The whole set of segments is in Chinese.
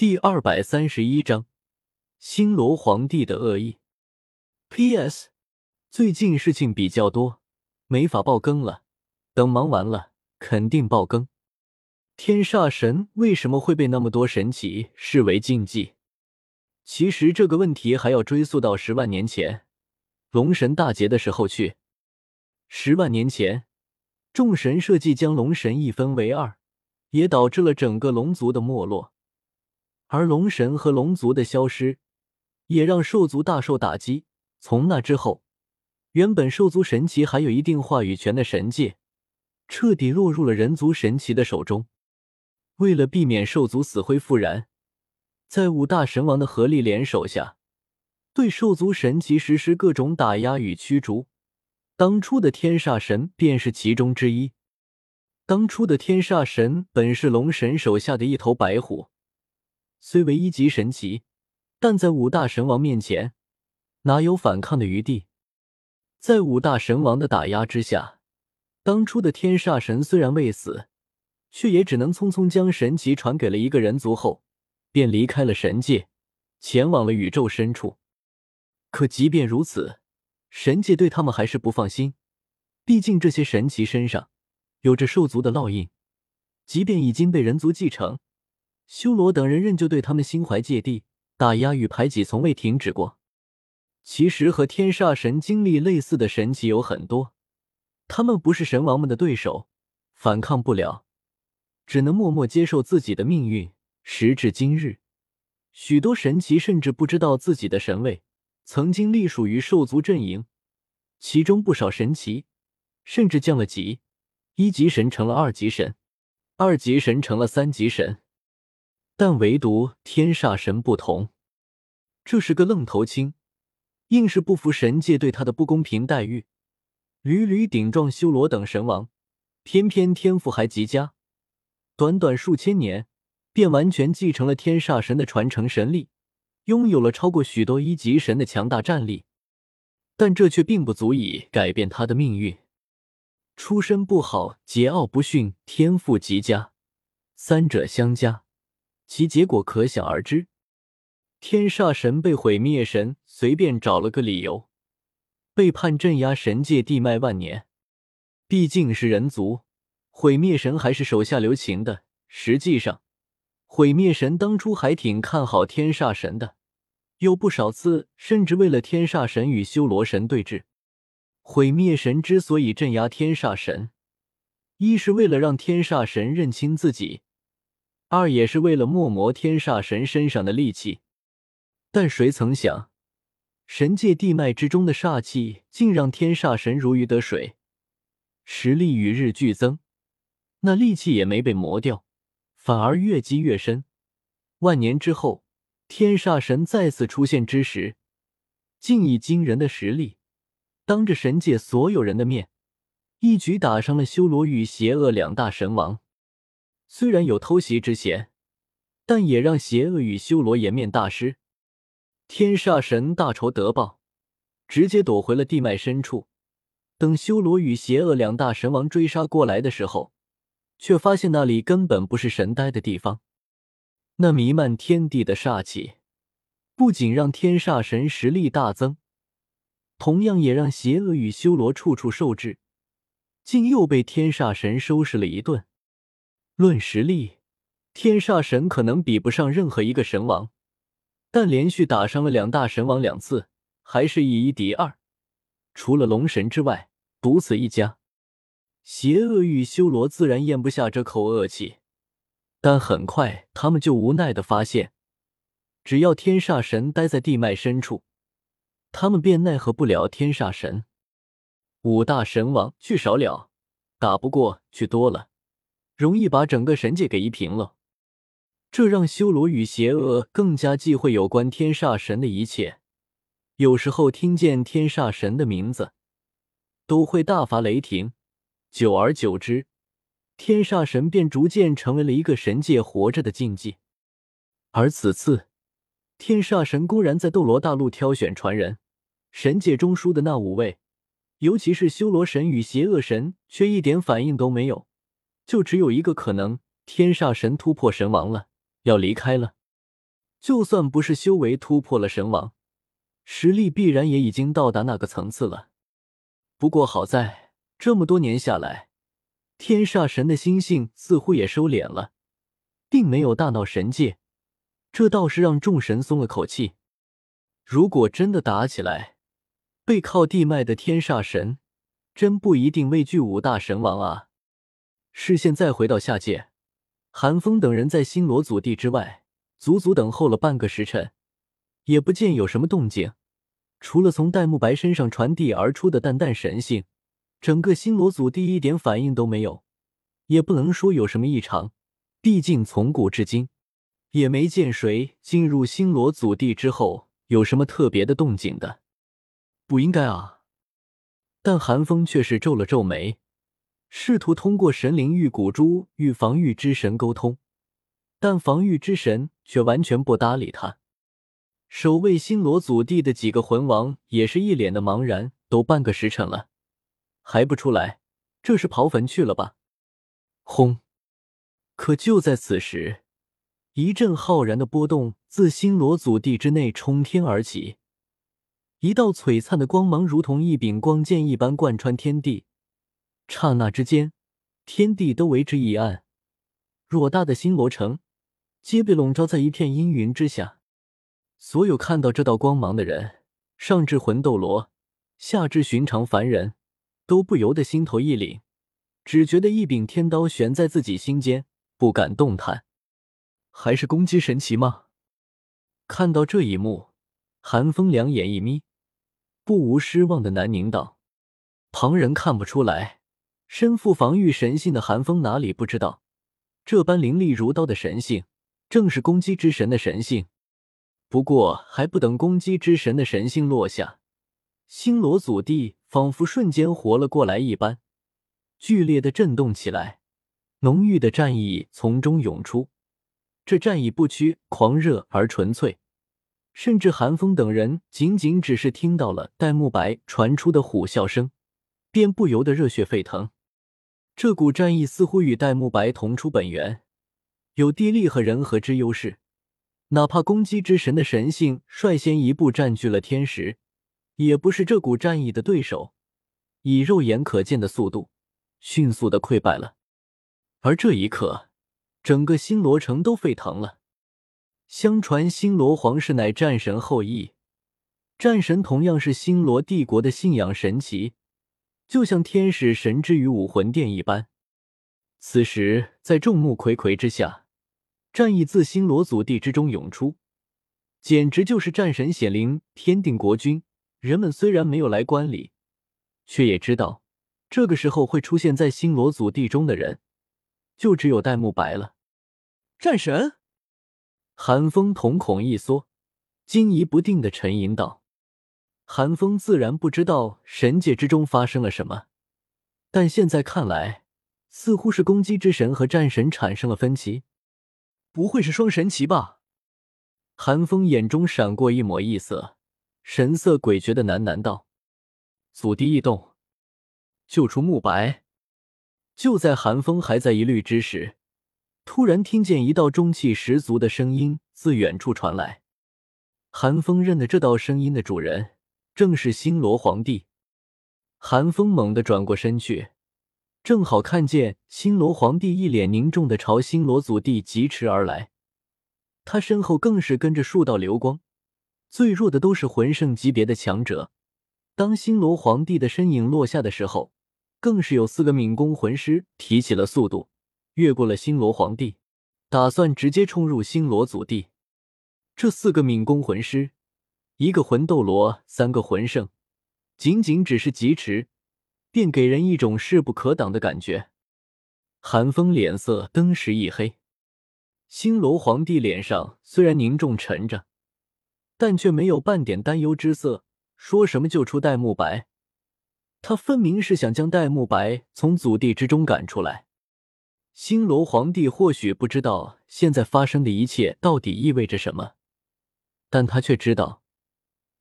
第二百三十一章，星罗皇帝的恶意。P.S. 最近事情比较多，没法爆更了。等忙完了，肯定爆更。天煞神为什么会被那么多神奇视为禁忌？其实这个问题还要追溯到十万年前龙神大劫的时候去。十万年前，众神设计将龙神一分为二，也导致了整个龙族的没落。而龙神和龙族的消失，也让兽族大受打击。从那之后，原本兽族神奇还有一定话语权的神界，彻底落入了人族神奇的手中。为了避免兽族死灰复燃，在五大神王的合力联手下，对兽族神奇实施各种打压与驱逐。当初的天煞神便是其中之一。当初的天煞神本是龙神手下的一头白虎。虽为一级神奇，但在五大神王面前，哪有反抗的余地？在五大神王的打压之下，当初的天煞神虽然未死，却也只能匆匆将神奇传给了一个人族后，便离开了神界，前往了宇宙深处。可即便如此，神界对他们还是不放心，毕竟这些神奇身上有着兽族的烙印，即便已经被人族继承。修罗等人仍旧对他们心怀芥蒂，打压与排挤从未停止过。其实和天煞神经历类似的神奇有很多，他们不是神王们的对手，反抗不了，只能默默接受自己的命运。时至今日，许多神奇甚至不知道自己的神位曾经隶属于兽族阵营，其中不少神奇甚至降了级，一级神成了二级神，二级神成了三级神。但唯独天煞神不同，这是个愣头青，硬是不服神界对他的不公平待遇，屡屡顶撞修罗等神王，偏偏天赋还极佳，短短数千年便完全继承了天煞神的传承神力，拥有了超过许多一级神的强大战力。但这却并不足以改变他的命运。出身不好，桀骜不驯，天赋极佳，三者相加。其结果可想而知，天煞神被毁灭神随便找了个理由，被判镇压神界地脉万年。毕竟是人族，毁灭神还是手下留情的。实际上，毁灭神当初还挺看好天煞神的，有不少次甚至为了天煞神与修罗神对峙。毁灭神之所以镇压天煞神，一是为了让天煞神认清自己。二也是为了磨磨天煞神身上的戾气，但谁曾想，神界地脉之中的煞气竟让天煞神如鱼得水，实力与日俱增，那戾气也没被磨掉，反而越积越深。万年之后，天煞神再次出现之时，竟以惊人的实力，当着神界所有人的面，一举打伤了修罗与邪恶两大神王。虽然有偷袭之嫌，但也让邪恶与修罗颜面大失。天煞神大仇得报，直接躲回了地脉深处。等修罗与邪恶两大神王追杀过来的时候，却发现那里根本不是神呆的地方。那弥漫天地的煞气，不仅让天煞神实力大增，同样也让邪恶与修罗处处受制，竟又被天煞神收拾了一顿。论实力，天煞神可能比不上任何一个神王，但连续打伤了两大神王两次，还是以一敌二。除了龙神之外，独此一家。邪恶与修罗自然咽不下这口恶气，但很快他们就无奈的发现，只要天煞神待在地脉深处，他们便奈何不了天煞神。五大神王去少了，打不过去多了。容易把整个神界给夷平了，这让修罗与邪恶更加忌讳有关天煞神的一切。有时候听见天煞神的名字，都会大发雷霆。久而久之，天煞神便逐渐成为了一个神界活着的禁忌。而此次，天煞神公然在斗罗大陆挑选传人，神界中枢的那五位，尤其是修罗神与邪恶神，却一点反应都没有。就只有一个可能，天煞神突破神王了，要离开了。就算不是修为突破了神王，实力必然也已经到达那个层次了。不过好在这么多年下来，天煞神的心性似乎也收敛了，并没有大闹神界，这倒是让众神松了口气。如果真的打起来，背靠地脉的天煞神真不一定畏惧五大神王啊！视线再回到下界，韩风等人在星罗祖地之外。足足等候了半个时辰，也不见有什么动静，除了从戴沐白身上传递而出的淡淡神性，整个星罗祖地一点反应都没有。也不能说有什么异常，毕竟从古至今也没见谁进入星罗祖地之后有什么特别的动静的。不应该啊！但韩风却是皱了皱眉，试图通过神灵玉骨珠与防御之神沟通。但防御之神却完全不搭理他。守卫星罗祖地的几个魂王也是一脸的茫然。都半个时辰了，还不出来？这是刨坟去了吧？轰！可就在此时，一阵浩然的波动自星罗祖地之内冲天而起，一道璀璨的光芒如同一柄光剑一般贯穿天地。刹那之间，天地都为之一暗，偌大的星罗城。皆被笼罩在一片阴云之下。所有看到这道光芒的人，上至魂斗罗，下至寻常凡人，都不由得心头一凛，只觉得一柄天刀悬在自己心间，不敢动弹。还是攻击神奇吗？看到这一幕，韩风两眼一眯，不无失望的南宁道：“旁人看不出来，身负防御神性的寒风哪里不知道，这般凌厉如刀的神性。”正是攻击之神的神性，不过还不等攻击之神的神性落下，星罗祖地仿佛瞬间活了过来一般，剧烈的震动起来，浓郁的战意从中涌出。这战意不屈、狂热而纯粹，甚至寒风等人仅仅只是听到了戴沐白传出的虎啸声，便不由得热血沸腾。这股战意似乎与戴沐白同出本源。有地利和人和之优势，哪怕攻击之神的神性率先一步占据了天时，也不是这股战役的对手。以肉眼可见的速度，迅速的溃败了。而这一刻，整个星罗城都沸腾了。相传星罗皇室乃战神后裔，战神同样是星罗帝国的信仰神奇，就像天使神之于武魂殿一般。此时，在众目睽睽之下。战意自星罗祖地之中涌出，简直就是战神显灵，天定国君。人们虽然没有来观礼，却也知道，这个时候会出现在星罗祖地中的人，就只有戴沐白了。战神，寒风瞳孔一缩，惊疑不定的沉吟道：“寒风自然不知道神界之中发生了什么，但现在看来，似乎是攻击之神和战神产生了分歧。”不会是双神奇吧？韩风眼中闪过一抹异色，神色诡谲的喃喃道：“祖地异动，救出慕白。”就在韩风还在疑虑之时，突然听见一道中气十足的声音自远处传来。韩风认得这道声音的主人正是星罗皇帝。韩风猛地转过身去。正好看见星罗皇帝一脸凝重的朝星罗祖地疾驰而来，他身后更是跟着数道流光，最弱的都是魂圣级别的强者。当星罗皇帝的身影落下的时候，更是有四个敏攻魂师提起了速度，越过了星罗皇帝，打算直接冲入星罗祖地。这四个敏攻魂师，一个魂斗罗，三个魂圣，仅仅只是疾驰。便给人一种势不可挡的感觉。韩风脸色登时一黑，星罗皇帝脸上虽然凝重沉着，但却没有半点担忧之色。说什么救出戴沐白，他分明是想将戴沐白从祖地之中赶出来。星罗皇帝或许不知道现在发生的一切到底意味着什么，但他却知道，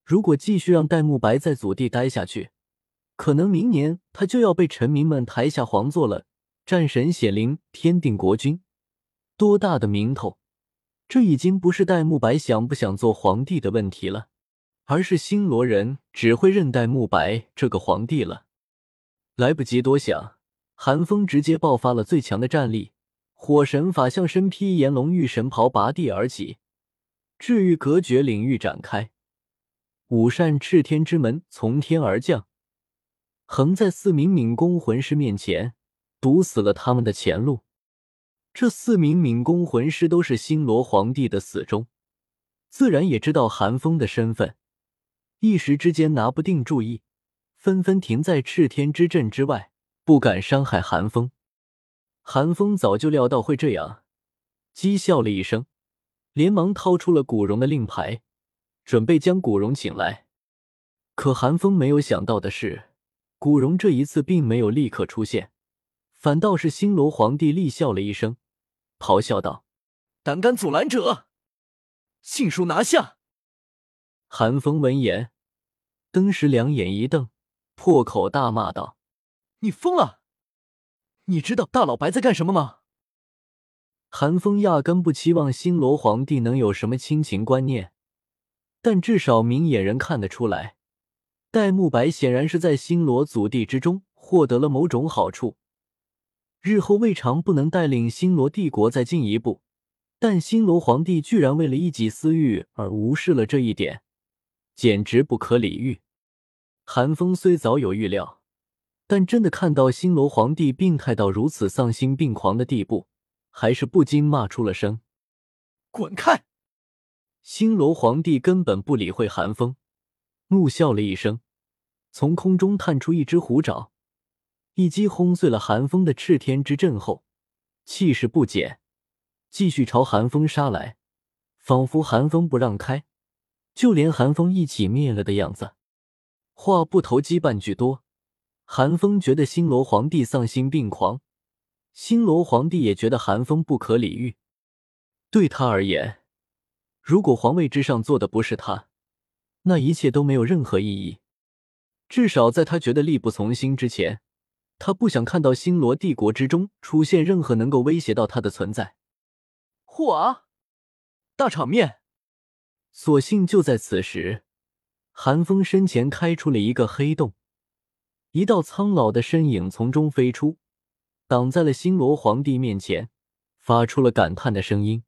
如果继续让戴沐白在祖地待下去，可能明年他就要被臣民们抬下皇座了。战神显灵，天定国君，多大的名头，这已经不是戴沐白想不想做皇帝的问题了，而是星罗人只会认戴沐白这个皇帝了。来不及多想，寒风直接爆发了最强的战力，火神法相身披炎龙玉神袍拔地而起，治愈隔绝领域展开，五扇赤天之门从天而降，横在四名敏攻魂师面前，堵死了他们的前路。这四名敏攻魂师都是星罗皇帝的死忠，自然也知道韩风的身份，一时之间拿不定主意。纷纷停在赤天之阵之外，不敢伤害韩风。韩风早就料到会这样，讥笑了一声，连忙掏出了古荣的令牌，准备将古荣请来。可韩风没有想到的是，古荣这一次并没有立刻出现，反倒是星罗皇帝厉笑了一声，咆哮道：“胆敢阻拦者，尽数拿下！”韩风闻言，登时两眼一瞪。破口大骂道：“你疯了！你知道大老白在干什么吗？”韩风压根不期望星罗皇帝能有什么亲情观念，但至少明眼人看得出来，戴沐白显然是在星罗祖地之中获得了某种好处，日后未尝不能带领星罗帝国再进一步。但星罗皇帝居然为了一己私欲而无视了这一点，简直不可理喻。韩风虽早有预料，但真的看到星罗皇帝病态到如此丧心病狂的地步，还是不禁骂出了声：“滚开！”星罗皇帝根本不理会寒风，怒笑了一声，从空中探出一只虎爪，一击轰碎了寒风的赤天之阵后，气势不减，继续朝寒风杀来，仿佛寒风不让开，就连寒风一起灭了的样子。话不投机半句多，寒风觉得星罗皇帝丧心病狂，星罗皇帝也觉得寒风不可理喻。对他而言，如果皇位之上坐的不是他，那一切都没有任何意义。至少在他觉得力不从心之前，他不想看到星罗帝国之中出现任何能够威胁到他的存在。嚯，大场面！所幸就在此时。寒风身前开出了一个黑洞，一道苍老的身影从中飞出，挡在了星罗皇帝面前，发出了感叹的声音。